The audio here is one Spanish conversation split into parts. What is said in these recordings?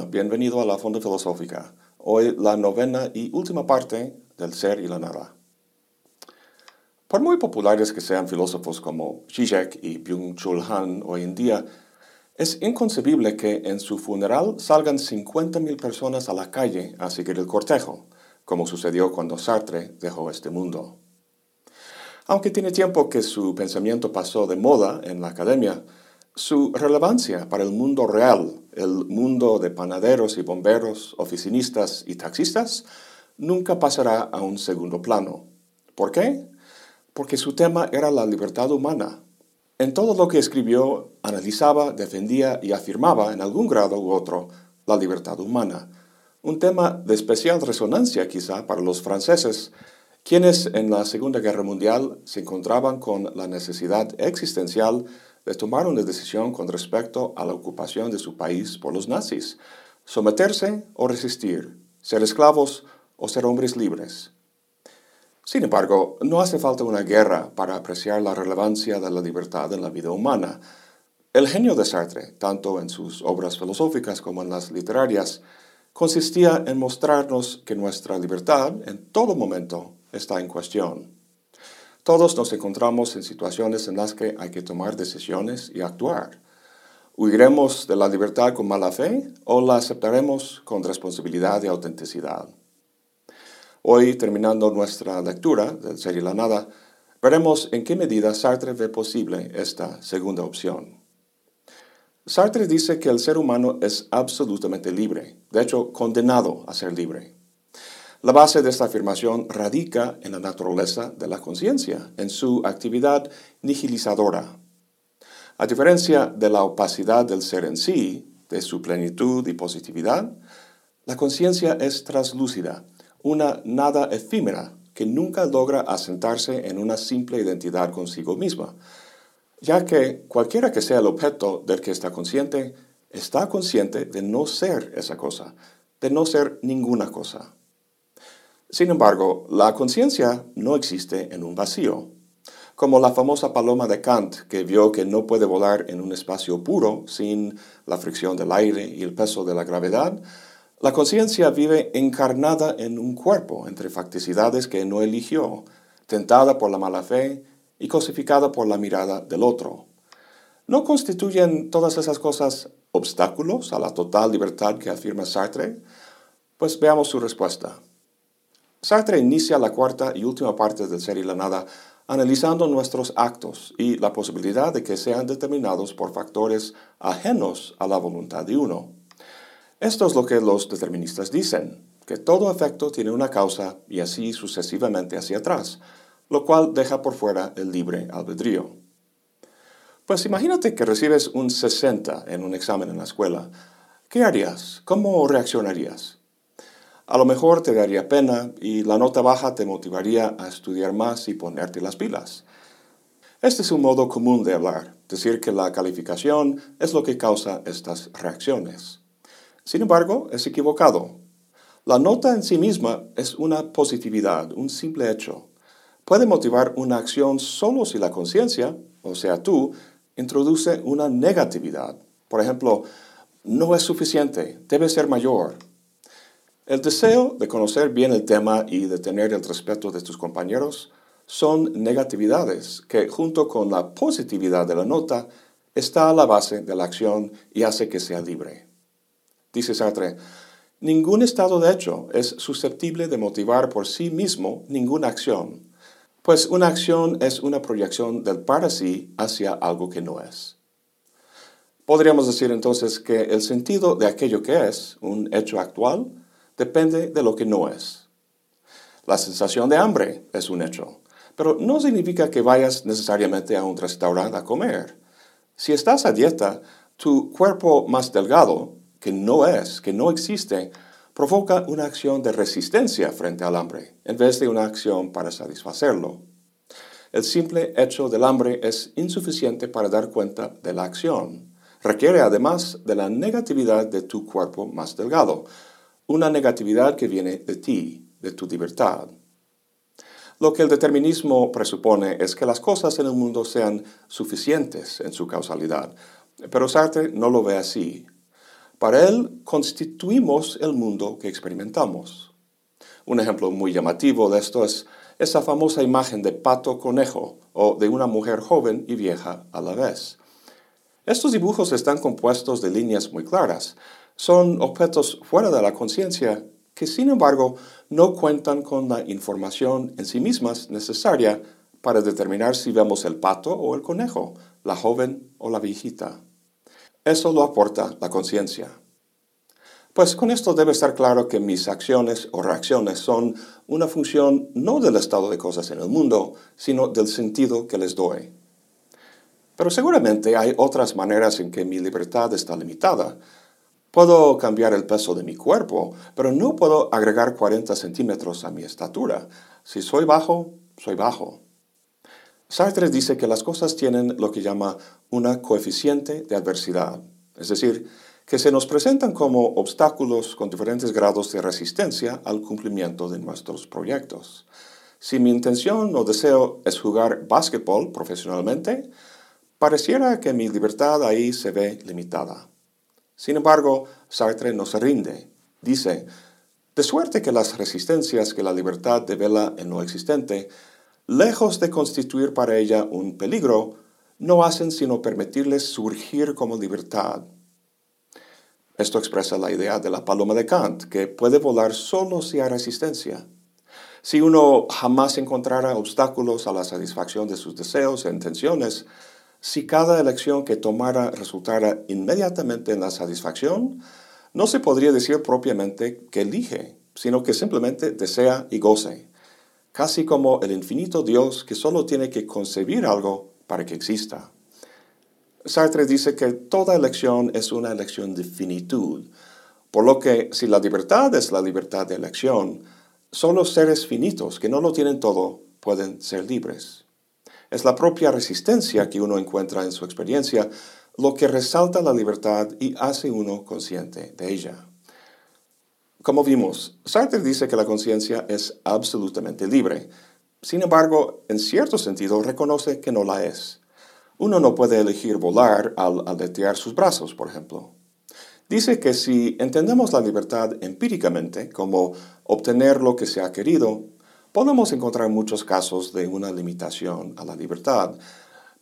Bienvenido a la Fonda Filosófica. Hoy la novena y última parte del ser y la nada. Por muy populares que sean filósofos como Zizek y Byung-Chul Han hoy en día, es inconcebible que en su funeral salgan 50.000 personas a la calle a seguir el cortejo, como sucedió cuando Sartre dejó este mundo. Aunque tiene tiempo que su pensamiento pasó de moda en la academia, su relevancia para el mundo real, el mundo de panaderos y bomberos, oficinistas y taxistas, nunca pasará a un segundo plano. ¿Por qué? Porque su tema era la libertad humana. En todo lo que escribió, analizaba, defendía y afirmaba en algún grado u otro la libertad humana. Un tema de especial resonancia quizá para los franceses, quienes en la Segunda Guerra Mundial se encontraban con la necesidad existencial de tomar una decisión con respecto a la ocupación de su país por los nazis, someterse o resistir, ser esclavos o ser hombres libres. Sin embargo, no hace falta una guerra para apreciar la relevancia de la libertad en la vida humana. El genio de Sartre, tanto en sus obras filosóficas como en las literarias, consistía en mostrarnos que nuestra libertad en todo momento está en cuestión. Todos nos encontramos en situaciones en las que hay que tomar decisiones y actuar. ¿Huiremos de la libertad con mala fe o la aceptaremos con responsabilidad y autenticidad? Hoy, terminando nuestra lectura del Ser y la Nada, veremos en qué medida Sartre ve posible esta segunda opción. Sartre dice que el ser humano es absolutamente libre, de hecho condenado a ser libre. La base de esta afirmación radica en la naturaleza de la conciencia, en su actividad nihilizadora. A diferencia de la opacidad del ser en sí, de su plenitud y positividad, la conciencia es traslúcida, una nada efímera que nunca logra asentarse en una simple identidad consigo misma, ya que cualquiera que sea el objeto del que está consciente, está consciente de no ser esa cosa, de no ser ninguna cosa. Sin embargo, la conciencia no existe en un vacío. Como la famosa paloma de Kant, que vio que no puede volar en un espacio puro sin la fricción del aire y el peso de la gravedad, la conciencia vive encarnada en un cuerpo entre facticidades que no eligió, tentada por la mala fe y cosificada por la mirada del otro. ¿No constituyen todas esas cosas obstáculos a la total libertad que afirma Sartre? Pues veamos su respuesta. Sartre inicia la cuarta y última parte del ser y la nada analizando nuestros actos y la posibilidad de que sean determinados por factores ajenos a la voluntad de uno. Esto es lo que los deterministas dicen, que todo efecto tiene una causa y así sucesivamente hacia atrás, lo cual deja por fuera el libre albedrío. Pues imagínate que recibes un 60 en un examen en la escuela. ¿Qué harías? ¿Cómo reaccionarías? A lo mejor te daría pena y la nota baja te motivaría a estudiar más y ponerte las pilas. Este es un modo común de hablar, decir que la calificación es lo que causa estas reacciones. Sin embargo, es equivocado. La nota en sí misma es una positividad, un simple hecho. Puede motivar una acción solo si la conciencia, o sea tú, introduce una negatividad. Por ejemplo, no es suficiente, debe ser mayor, el deseo de conocer bien el tema y de tener el respeto de tus compañeros son negatividades que junto con la positividad de la nota está a la base de la acción y hace que sea libre. Dice Sartre, ningún estado de hecho es susceptible de motivar por sí mismo ninguna acción, pues una acción es una proyección del para sí hacia algo que no es. Podríamos decir entonces que el sentido de aquello que es, un hecho actual, depende de lo que no es. La sensación de hambre es un hecho, pero no significa que vayas necesariamente a un restaurante a comer. Si estás a dieta, tu cuerpo más delgado, que no es, que no existe, provoca una acción de resistencia frente al hambre, en vez de una acción para satisfacerlo. El simple hecho del hambre es insuficiente para dar cuenta de la acción. Requiere además de la negatividad de tu cuerpo más delgado, una negatividad que viene de ti, de tu libertad. Lo que el determinismo presupone es que las cosas en el mundo sean suficientes en su causalidad, pero Sartre no lo ve así. Para él constituimos el mundo que experimentamos. Un ejemplo muy llamativo de esto es esa famosa imagen de pato conejo o de una mujer joven y vieja a la vez. Estos dibujos están compuestos de líneas muy claras. Son objetos fuera de la conciencia que sin embargo no cuentan con la información en sí mismas necesaria para determinar si vemos el pato o el conejo, la joven o la viejita. Eso lo aporta la conciencia. Pues con esto debe estar claro que mis acciones o reacciones son una función no del estado de cosas en el mundo, sino del sentido que les doy. Pero seguramente hay otras maneras en que mi libertad está limitada. Puedo cambiar el peso de mi cuerpo, pero no puedo agregar 40 centímetros a mi estatura. Si soy bajo, soy bajo. Sartre dice que las cosas tienen lo que llama una coeficiente de adversidad, es decir, que se nos presentan como obstáculos con diferentes grados de resistencia al cumplimiento de nuestros proyectos. Si mi intención o deseo es jugar básquetbol profesionalmente, pareciera que mi libertad ahí se ve limitada. Sin embargo, Sartre no se rinde. Dice, de suerte que las resistencias que la libertad devela en lo existente, lejos de constituir para ella un peligro, no hacen sino permitirles surgir como libertad. Esto expresa la idea de la paloma de Kant, que puede volar solo si hay resistencia. Si uno jamás encontrara obstáculos a la satisfacción de sus deseos e intenciones, si cada elección que tomara resultara inmediatamente en la satisfacción, no se podría decir propiamente que elige, sino que simplemente desea y goce, casi como el infinito Dios que solo tiene que concebir algo para que exista. Sartre dice que toda elección es una elección de finitud, por lo que si la libertad es la libertad de elección, solo seres finitos que no lo tienen todo pueden ser libres. Es la propia resistencia que uno encuentra en su experiencia lo que resalta la libertad y hace uno consciente de ella. Como vimos, Sartre dice que la conciencia es absolutamente libre. Sin embargo, en cierto sentido reconoce que no la es. Uno no puede elegir volar al aletear sus brazos, por ejemplo. Dice que si entendemos la libertad empíricamente como obtener lo que se ha querido, podemos encontrar muchos casos de una limitación a la libertad.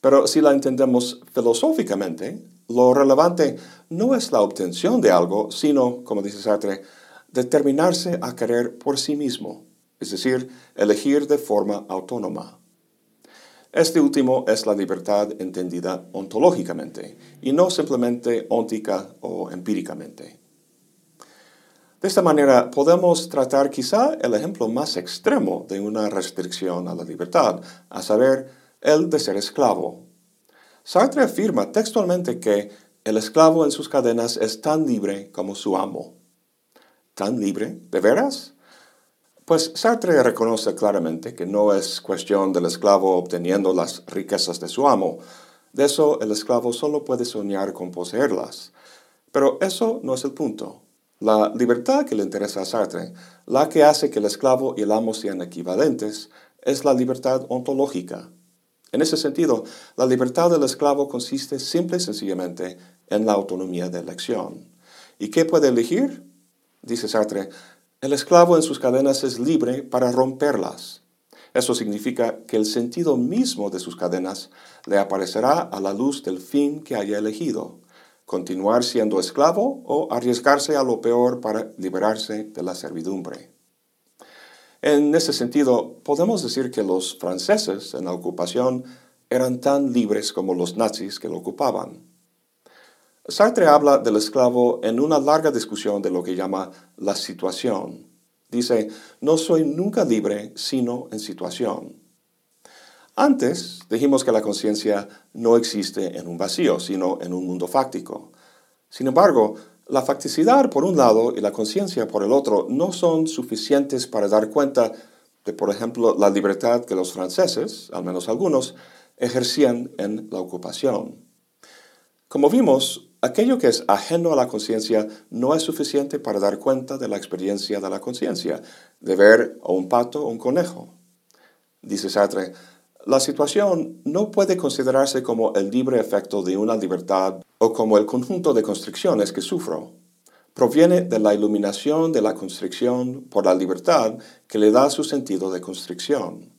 Pero si la entendemos filosóficamente, lo relevante no es la obtención de algo, sino, como dice Sartre, determinarse a querer por sí mismo, es decir, elegir de forma autónoma. Este último es la libertad entendida ontológicamente y no simplemente óntica o empíricamente. De esta manera podemos tratar quizá el ejemplo más extremo de una restricción a la libertad, a saber, el de ser esclavo. Sartre afirma textualmente que el esclavo en sus cadenas es tan libre como su amo. ¿Tan libre? ¿De veras? Pues Sartre reconoce claramente que no es cuestión del esclavo obteniendo las riquezas de su amo. De eso el esclavo solo puede soñar con poseerlas. Pero eso no es el punto. La libertad que le interesa a Sartre, la que hace que el esclavo y el amo sean equivalentes, es la libertad ontológica. En ese sentido, la libertad del esclavo consiste simple y sencillamente en la autonomía de elección. ¿Y qué puede elegir? Dice Sartre, el esclavo en sus cadenas es libre para romperlas. Eso significa que el sentido mismo de sus cadenas le aparecerá a la luz del fin que haya elegido continuar siendo esclavo o arriesgarse a lo peor para liberarse de la servidumbre. En ese sentido, podemos decir que los franceses en la ocupación eran tan libres como los nazis que lo ocupaban. Sartre habla del esclavo en una larga discusión de lo que llama la situación. Dice, no soy nunca libre sino en situación. Antes dijimos que la conciencia no existe en un vacío, sino en un mundo fáctico. Sin embargo, la facticidad por un lado y la conciencia por el otro no son suficientes para dar cuenta de, por ejemplo, la libertad que los franceses, al menos algunos, ejercían en la ocupación. Como vimos, aquello que es ajeno a la conciencia no es suficiente para dar cuenta de la experiencia de la conciencia, de ver a un pato o un conejo. Dice Sartre, la situación no puede considerarse como el libre efecto de una libertad o como el conjunto de constricciones que sufro. proviene de la iluminación de la constricción por la libertad que le da su sentido de constricción.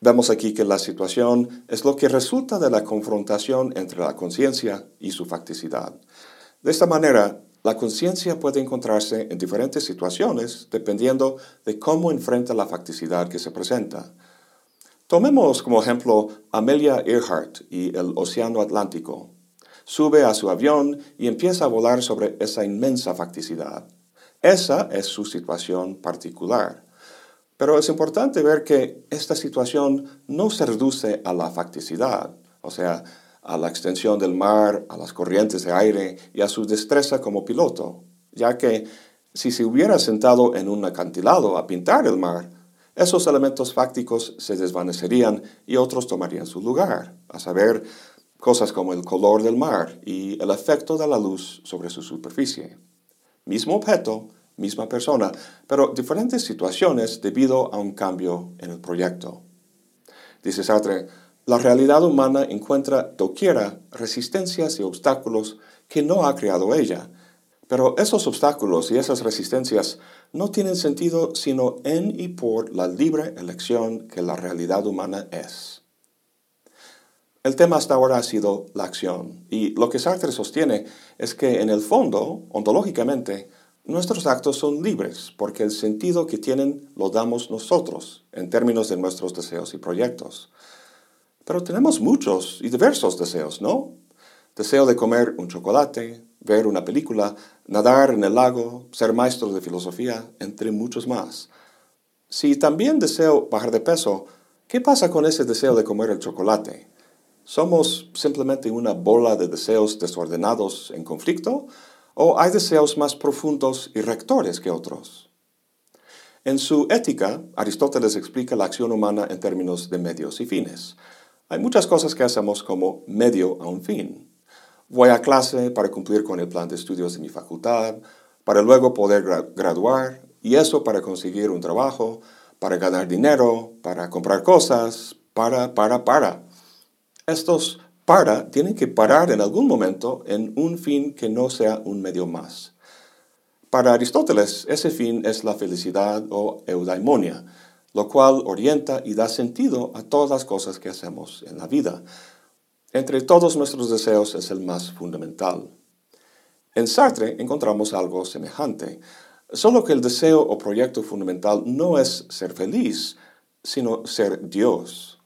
Vemos aquí que la situación es lo que resulta de la confrontación entre la conciencia y su facticidad. De esta manera, la conciencia puede encontrarse en diferentes situaciones dependiendo de cómo enfrenta la facticidad que se presenta. Tomemos como ejemplo Amelia Earhart y el Océano Atlántico. Sube a su avión y empieza a volar sobre esa inmensa facticidad. Esa es su situación particular. Pero es importante ver que esta situación no se reduce a la facticidad, o sea, a la extensión del mar, a las corrientes de aire y a su destreza como piloto, ya que si se hubiera sentado en un acantilado a pintar el mar, esos elementos fácticos se desvanecerían y otros tomarían su lugar, a saber, cosas como el color del mar y el efecto de la luz sobre su superficie. Mismo objeto, misma persona, pero diferentes situaciones debido a un cambio en el proyecto. Dice Sartre, la realidad humana encuentra doquiera resistencias y obstáculos que no ha creado ella, pero esos obstáculos y esas resistencias no tienen sentido sino en y por la libre elección que la realidad humana es. El tema hasta ahora ha sido la acción, y lo que Sartre sostiene es que en el fondo, ontológicamente, Nuestros actos son libres porque el sentido que tienen lo damos nosotros en términos de nuestros deseos y proyectos. Pero tenemos muchos y diversos deseos, ¿no? Deseo de comer un chocolate, ver una película, nadar en el lago, ser maestro de filosofía, entre muchos más. Si también deseo bajar de peso, ¿qué pasa con ese deseo de comer el chocolate? ¿Somos simplemente una bola de deseos desordenados en conflicto? ¿O hay deseos más profundos y rectores que otros? En su Ética, Aristóteles explica la acción humana en términos de medios y fines. Hay muchas cosas que hacemos como medio a un fin. Voy a clase para cumplir con el plan de estudios de mi facultad, para luego poder graduar, y eso para conseguir un trabajo, para ganar dinero, para comprar cosas, para, para, para. Estos para tienen que parar en algún momento en un fin que no sea un medio más. Para Aristóteles, ese fin es la felicidad o eudaimonia, lo cual orienta y da sentido a todas las cosas que hacemos en la vida. Entre todos nuestros deseos es el más fundamental. En Sartre encontramos algo semejante, solo que el deseo o proyecto fundamental no es ser feliz, sino ser Dios.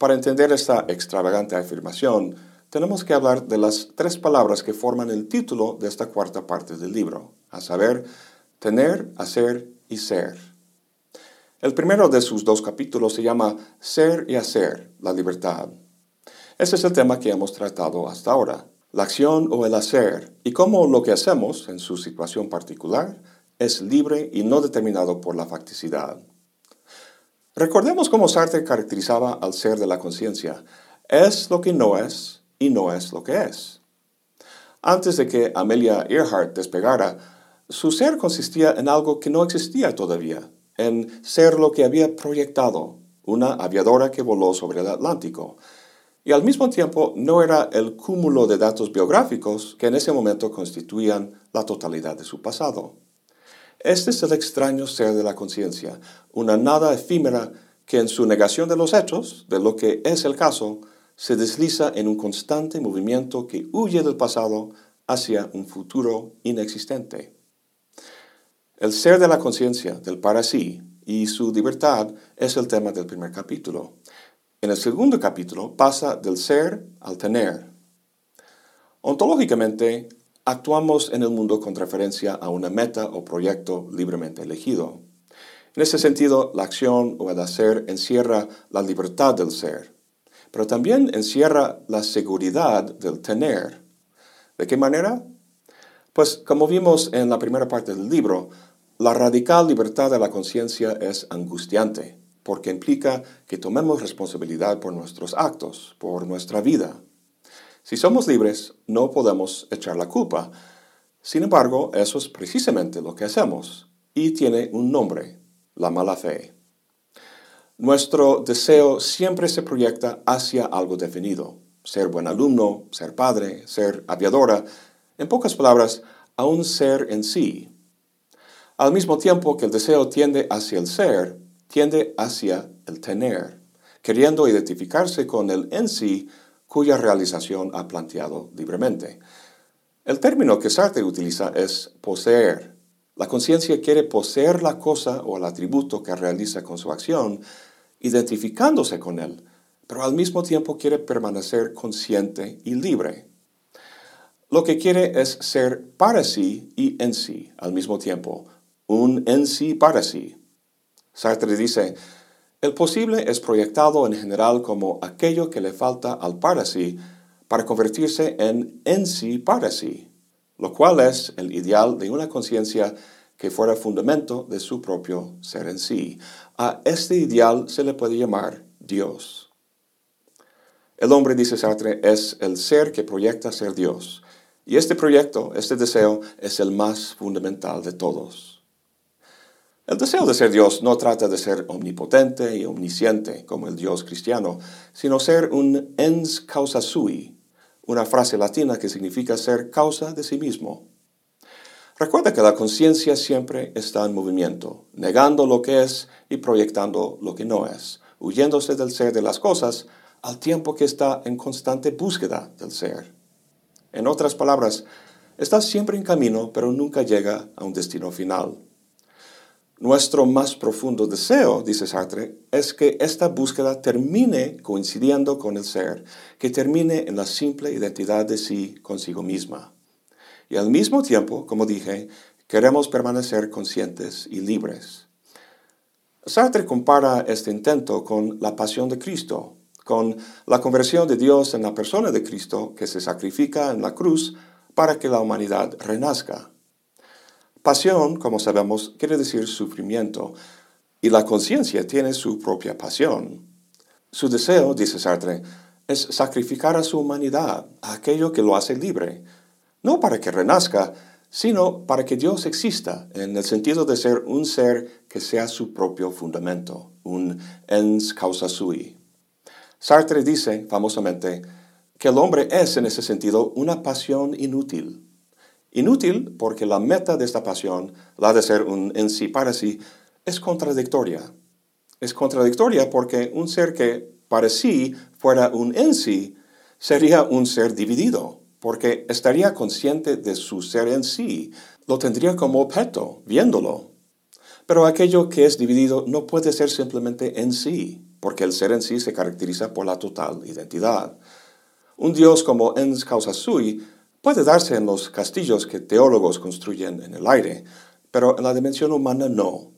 Para entender esta extravagante afirmación, tenemos que hablar de las tres palabras que forman el título de esta cuarta parte del libro, a saber, tener, hacer y ser. El primero de sus dos capítulos se llama Ser y hacer, la libertad. Ese es el tema que hemos tratado hasta ahora, la acción o el hacer, y cómo lo que hacemos, en su situación particular, es libre y no determinado por la facticidad. Recordemos cómo Sartre caracterizaba al ser de la conciencia. Es lo que no es y no es lo que es. Antes de que Amelia Earhart despegara, su ser consistía en algo que no existía todavía, en ser lo que había proyectado, una aviadora que voló sobre el Atlántico, y al mismo tiempo no era el cúmulo de datos biográficos que en ese momento constituían la totalidad de su pasado. Este es el extraño ser de la conciencia, una nada efímera que en su negación de los hechos, de lo que es el caso, se desliza en un constante movimiento que huye del pasado hacia un futuro inexistente. El ser de la conciencia, del para sí y su libertad es el tema del primer capítulo. En el segundo capítulo pasa del ser al tener. Ontológicamente, actuamos en el mundo con referencia a una meta o proyecto libremente elegido. En ese sentido, la acción o el hacer encierra la libertad del ser, pero también encierra la seguridad del tener. ¿De qué manera? Pues como vimos en la primera parte del libro, la radical libertad de la conciencia es angustiante, porque implica que tomemos responsabilidad por nuestros actos, por nuestra vida. Si somos libres, no podemos echar la culpa. Sin embargo, eso es precisamente lo que hacemos, y tiene un nombre, la mala fe. Nuestro deseo siempre se proyecta hacia algo definido, ser buen alumno, ser padre, ser aviadora, En pocas palabras, a un ser en sí. Al mismo tiempo que el deseo tiende hacia el ser, tiende hacia el tener, queriendo identificarse con el en sí cuya realización ha planteado libremente. El término que Sartre utiliza es poseer. La conciencia quiere poseer la cosa o el atributo que realiza con su acción, identificándose con él, pero al mismo tiempo quiere permanecer consciente y libre. Lo que quiere es ser para sí y en sí al mismo tiempo, un en sí para sí. Sartre dice, el posible es proyectado en general como aquello que le falta al para sí para convertirse en en sí para sí, lo cual es el ideal de una conciencia que fuera fundamento de su propio ser en sí. A este ideal se le puede llamar Dios. El hombre, dice Sartre, es el ser que proyecta ser Dios. Y este proyecto, este deseo, es el más fundamental de todos. El deseo de ser Dios no trata de ser omnipotente y omnisciente como el Dios cristiano, sino ser un ens causa sui, una frase latina que significa ser causa de sí mismo. Recuerda que la conciencia siempre está en movimiento, negando lo que es y proyectando lo que no es, huyéndose del ser de las cosas al tiempo que está en constante búsqueda del ser. En otras palabras, está siempre en camino, pero nunca llega a un destino final. Nuestro más profundo deseo, dice Sartre, es que esta búsqueda termine coincidiendo con el ser, que termine en la simple identidad de sí consigo misma. Y al mismo tiempo, como dije, queremos permanecer conscientes y libres. Sartre compara este intento con la pasión de Cristo, con la conversión de Dios en la persona de Cristo que se sacrifica en la cruz para que la humanidad renazca. Pasión, como sabemos, quiere decir sufrimiento, y la conciencia tiene su propia pasión. Su deseo, dice Sartre, es sacrificar a su humanidad, a aquello que lo hace libre, no para que renazca, sino para que Dios exista, en el sentido de ser un ser que sea su propio fundamento, un ens causa sui. Sartre dice, famosamente, que el hombre es en ese sentido una pasión inútil, Inútil porque la meta de esta pasión, la de ser un en sí para sí, es contradictoria. Es contradictoria porque un ser que para sí fuera un en sí sería un ser dividido, porque estaría consciente de su ser en sí, lo tendría como objeto, viéndolo. Pero aquello que es dividido no puede ser simplemente en sí, porque el ser en sí se caracteriza por la total identidad. Un Dios como ens causa sui Puede darse en los castillos que teólogos construyen en el aire, pero en la dimensión humana no.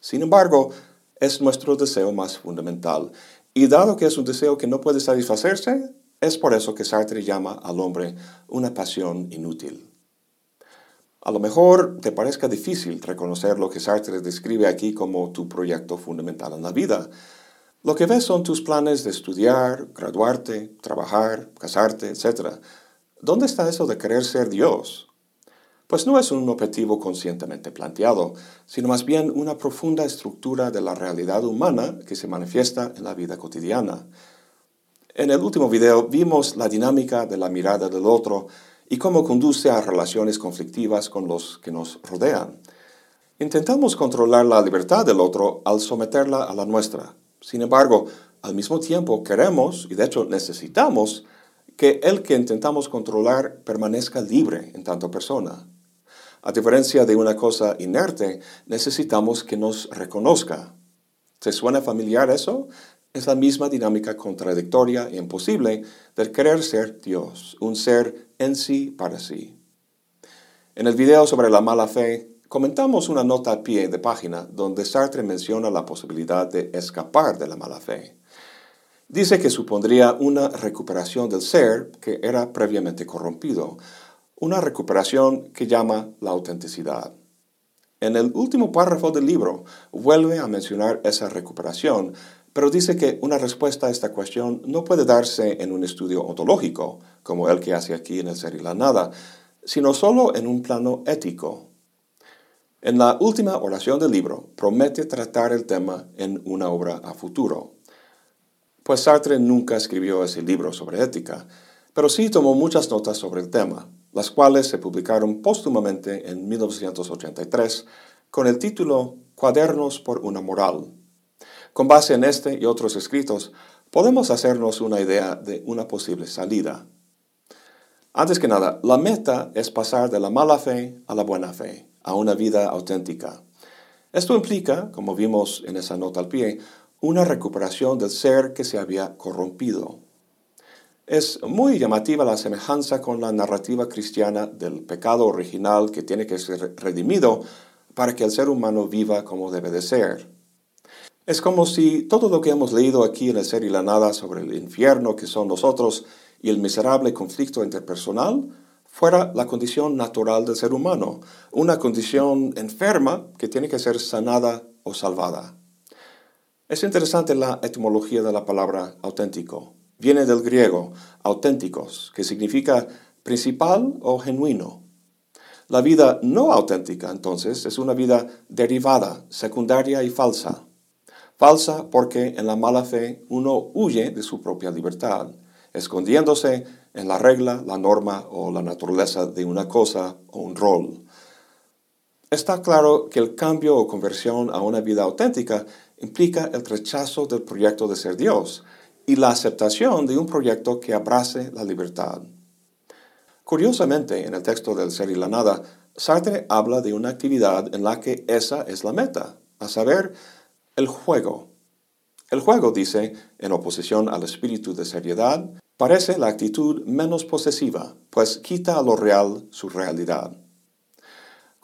Sin embargo, es nuestro deseo más fundamental, y dado que es un deseo que no puede satisfacerse, es por eso que Sartre llama al hombre una pasión inútil. A lo mejor te parezca difícil reconocer lo que Sartre describe aquí como tu proyecto fundamental en la vida. Lo que ves son tus planes de estudiar, graduarte, trabajar, casarte, etc. ¿Dónde está eso de querer ser Dios? Pues no es un objetivo conscientemente planteado, sino más bien una profunda estructura de la realidad humana que se manifiesta en la vida cotidiana. En el último video vimos la dinámica de la mirada del otro y cómo conduce a relaciones conflictivas con los que nos rodean. Intentamos controlar la libertad del otro al someterla a la nuestra. Sin embargo, al mismo tiempo queremos, y de hecho necesitamos, que el que intentamos controlar permanezca libre en tanto persona. A diferencia de una cosa inerte, necesitamos que nos reconozca. ¿Te suena familiar eso? Es la misma dinámica contradictoria e imposible del querer ser Dios, un ser en sí para sí. En el video sobre la mala fe, comentamos una nota a pie de página donde Sartre menciona la posibilidad de escapar de la mala fe dice que supondría una recuperación del ser que era previamente corrompido, una recuperación que llama la autenticidad. En el último párrafo del libro vuelve a mencionar esa recuperación, pero dice que una respuesta a esta cuestión no puede darse en un estudio ontológico, como el que hace aquí en el ser y la nada, sino solo en un plano ético. En la última oración del libro promete tratar el tema en una obra a futuro. Pues Sartre nunca escribió ese libro sobre ética, pero sí tomó muchas notas sobre el tema. las cuales se publicaron póstumamente en 1983 con el título Cuadernos por una moral. Con base en este y otros escritos, podemos hacernos una idea de una posible salida. Antes que nada, la meta es pasar de la mala fe a la buena fe, a una vida auténtica. Esto implica, como vimos en esa nota al pie, una recuperación del ser que se había corrompido. Es muy llamativa la semejanza con la narrativa cristiana del pecado original que tiene que ser redimido para que el ser humano viva como debe de ser. Es como si todo lo que hemos leído aquí en el ser y la nada sobre el infierno que son nosotros y el miserable conflicto interpersonal fuera la condición natural del ser humano, una condición enferma que tiene que ser sanada o salvada. Es interesante la etimología de la palabra auténtico. Viene del griego auténticos, que significa principal o genuino. La vida no auténtica, entonces, es una vida derivada, secundaria y falsa. Falsa porque en la mala fe uno huye de su propia libertad escondiéndose en la regla, la norma o la naturaleza de una cosa o un rol. Está claro que el cambio o conversión a una vida auténtica implica el rechazo del proyecto de ser Dios y la aceptación de un proyecto que abrace la libertad. Curiosamente, en el texto del ser y la nada, Sartre habla de una actividad en la que esa es la meta, a saber, el juego. El juego, dice, en oposición al espíritu de seriedad, Parece la actitud menos posesiva, pues quita a lo real su realidad.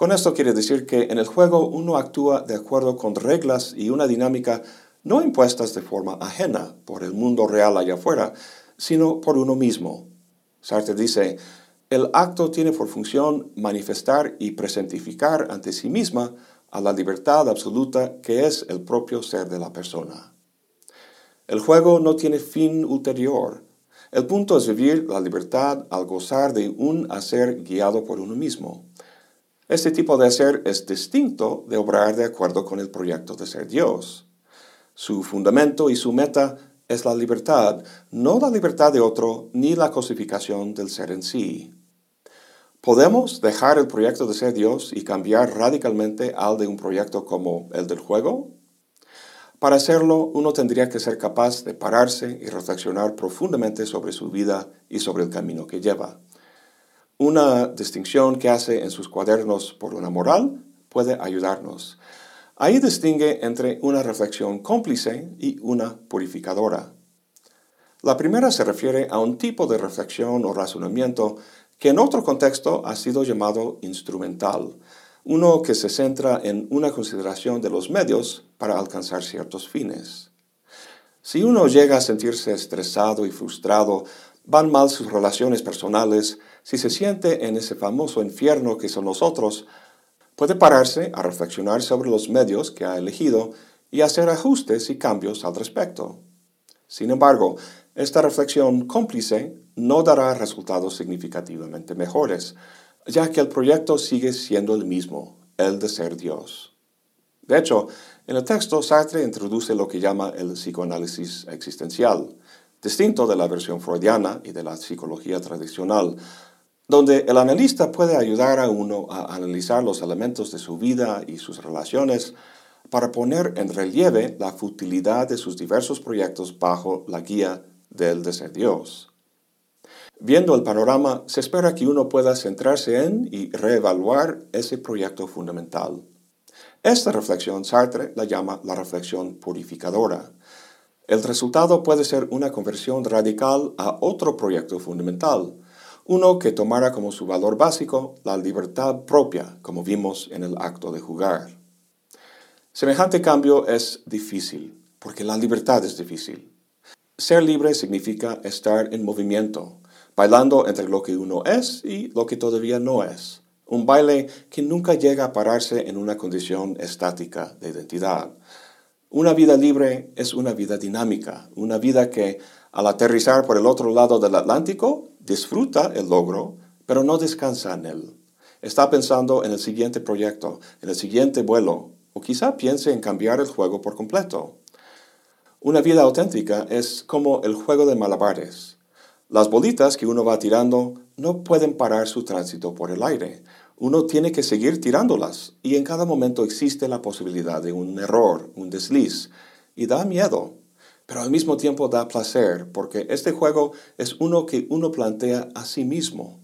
Con esto quiere decir que en el juego uno actúa de acuerdo con reglas y una dinámica no impuestas de forma ajena por el mundo real allá afuera, sino por uno mismo. Sartre dice, el acto tiene por función manifestar y presentificar ante sí misma a la libertad absoluta que es el propio ser de la persona. El juego no tiene fin ulterior, el punto es vivir la libertad al gozar de un hacer guiado por uno mismo. Este tipo de hacer es distinto de obrar de acuerdo con el proyecto de ser Dios. Su fundamento y su meta es la libertad, no la libertad de otro ni la cosificación del ser en sí. ¿Podemos dejar el proyecto de ser Dios y cambiar radicalmente al de un proyecto como el del juego? Para hacerlo, uno tendría que ser capaz de pararse y reflexionar profundamente sobre su vida y sobre el camino que lleva. Una distinción que hace en sus cuadernos por una moral puede ayudarnos. Ahí distingue entre una reflexión cómplice y una purificadora. La primera se refiere a un tipo de reflexión o razonamiento que en otro contexto ha sido llamado instrumental, uno que se centra en una consideración de los medios para alcanzar ciertos fines. Si uno llega a sentirse estresado y frustrado, van mal sus relaciones personales, si se siente en ese famoso infierno que son nosotros, puede pararse a reflexionar sobre los medios que ha elegido y hacer ajustes y cambios al respecto. Sin embargo, esta reflexión cómplice no dará resultados significativamente mejores, ya que el proyecto sigue siendo el mismo, el de ser Dios. De hecho, en el texto Sartre introduce lo que llama el psicoanálisis existencial, distinto de la versión freudiana y de la psicología tradicional, donde el analista puede ayudar a uno a analizar los elementos de su vida y sus relaciones para poner en relieve la futilidad de sus diversos proyectos bajo la guía del de ser Dios. Viendo el panorama, se espera que uno pueda centrarse en y reevaluar ese proyecto fundamental. Esta reflexión Sartre la llama la reflexión purificadora. El resultado puede ser una conversión radical a otro proyecto fundamental, uno que tomara como su valor básico la libertad propia, como vimos en el acto de jugar. Semejante cambio es difícil, porque la libertad es difícil. Ser libre significa estar en movimiento, bailando entre lo que uno es y lo que todavía no es. Un baile que nunca llega a pararse en una condición estática de identidad. Una vida libre es una vida dinámica, una vida que, al aterrizar por el otro lado del Atlántico, disfruta el logro, pero no descansa en él. Está pensando en el siguiente proyecto, en el siguiente vuelo, o quizá piense en cambiar el juego por completo. Una vida auténtica es como el juego de malabares. Las bolitas que uno va tirando no pueden parar su tránsito por el aire. Uno tiene que seguir tirándolas y en cada momento existe la posibilidad de un error, un desliz, y da miedo, pero al mismo tiempo da placer porque este juego es uno que uno plantea a sí mismo.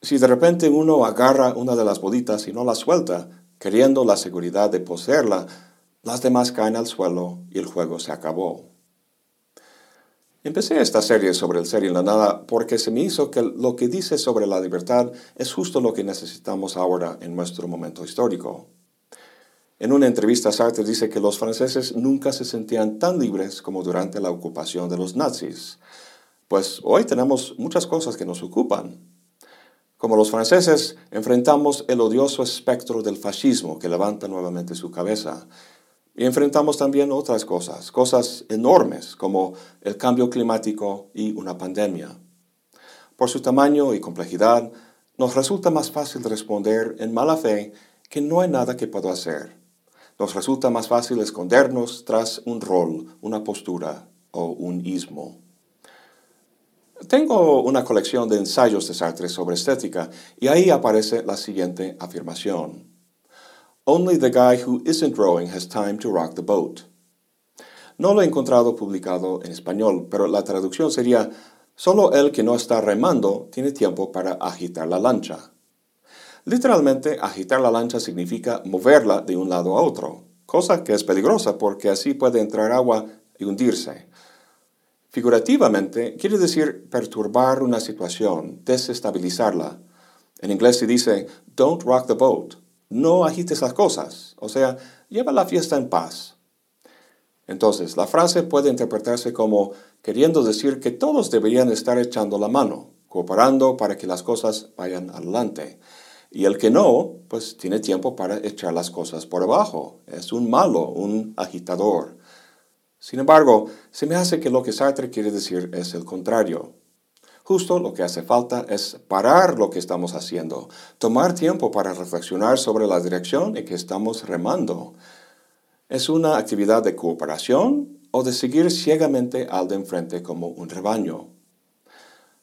Si de repente uno agarra una de las bolitas y no la suelta, queriendo la seguridad de poseerla, las demás caen al suelo y el juego se acabó. Empecé esta serie sobre el ser y la nada porque se me hizo que lo que dice sobre la libertad es justo lo que necesitamos ahora en nuestro momento histórico. En una entrevista Sartre dice que los franceses nunca se sentían tan libres como durante la ocupación de los nazis. Pues hoy tenemos muchas cosas que nos ocupan. Como los franceses, enfrentamos el odioso espectro del fascismo que levanta nuevamente su cabeza y enfrentamos también otras cosas, cosas enormes como el cambio climático y una pandemia. Por su tamaño y complejidad, nos resulta más fácil responder en mala fe que no hay nada que puedo hacer. Nos resulta más fácil escondernos tras un rol, una postura o un ismo. Tengo una colección de ensayos de Sartre sobre estética y ahí aparece la siguiente afirmación. Only the guy who isn't rowing has time to rock the boat. No lo he encontrado publicado en español, pero la traducción sería, solo el que no está remando tiene tiempo para agitar la lancha. Literalmente, agitar la lancha significa moverla de un lado a otro, cosa que es peligrosa porque así puede entrar agua y hundirse. Figurativamente, quiere decir perturbar una situación, desestabilizarla. En inglés se dice, don't rock the boat, no agites las cosas, o sea, lleva la fiesta en paz. Entonces, la frase puede interpretarse como queriendo decir que todos deberían estar echando la mano, cooperando para que las cosas vayan adelante. Y el que no, pues tiene tiempo para echar las cosas por abajo. Es un malo, un agitador. Sin embargo, se me hace que lo que Sartre quiere decir es el contrario. Justo lo que hace falta es parar lo que estamos haciendo, tomar tiempo para reflexionar sobre la dirección en que estamos remando. ¿Es una actividad de cooperación o de seguir ciegamente al de enfrente como un rebaño?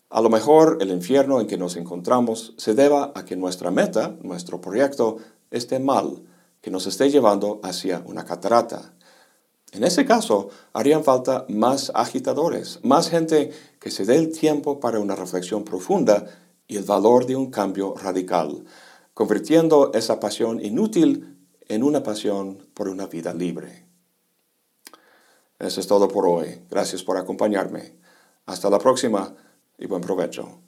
A lo mejor el infierno en que nos encontramos se deba a que nuestra meta, nuestro proyecto, esté mal, que nos esté llevando hacia una catarata. En ese caso, harían falta más agitadores, más gente que se dé el tiempo para una reflexión profunda y el valor de un cambio radical, convirtiendo esa pasión inútil en una pasión por una vida libre. Eso es todo por hoy. Gracias por acompañarme. Hasta la próxima y buen provecho.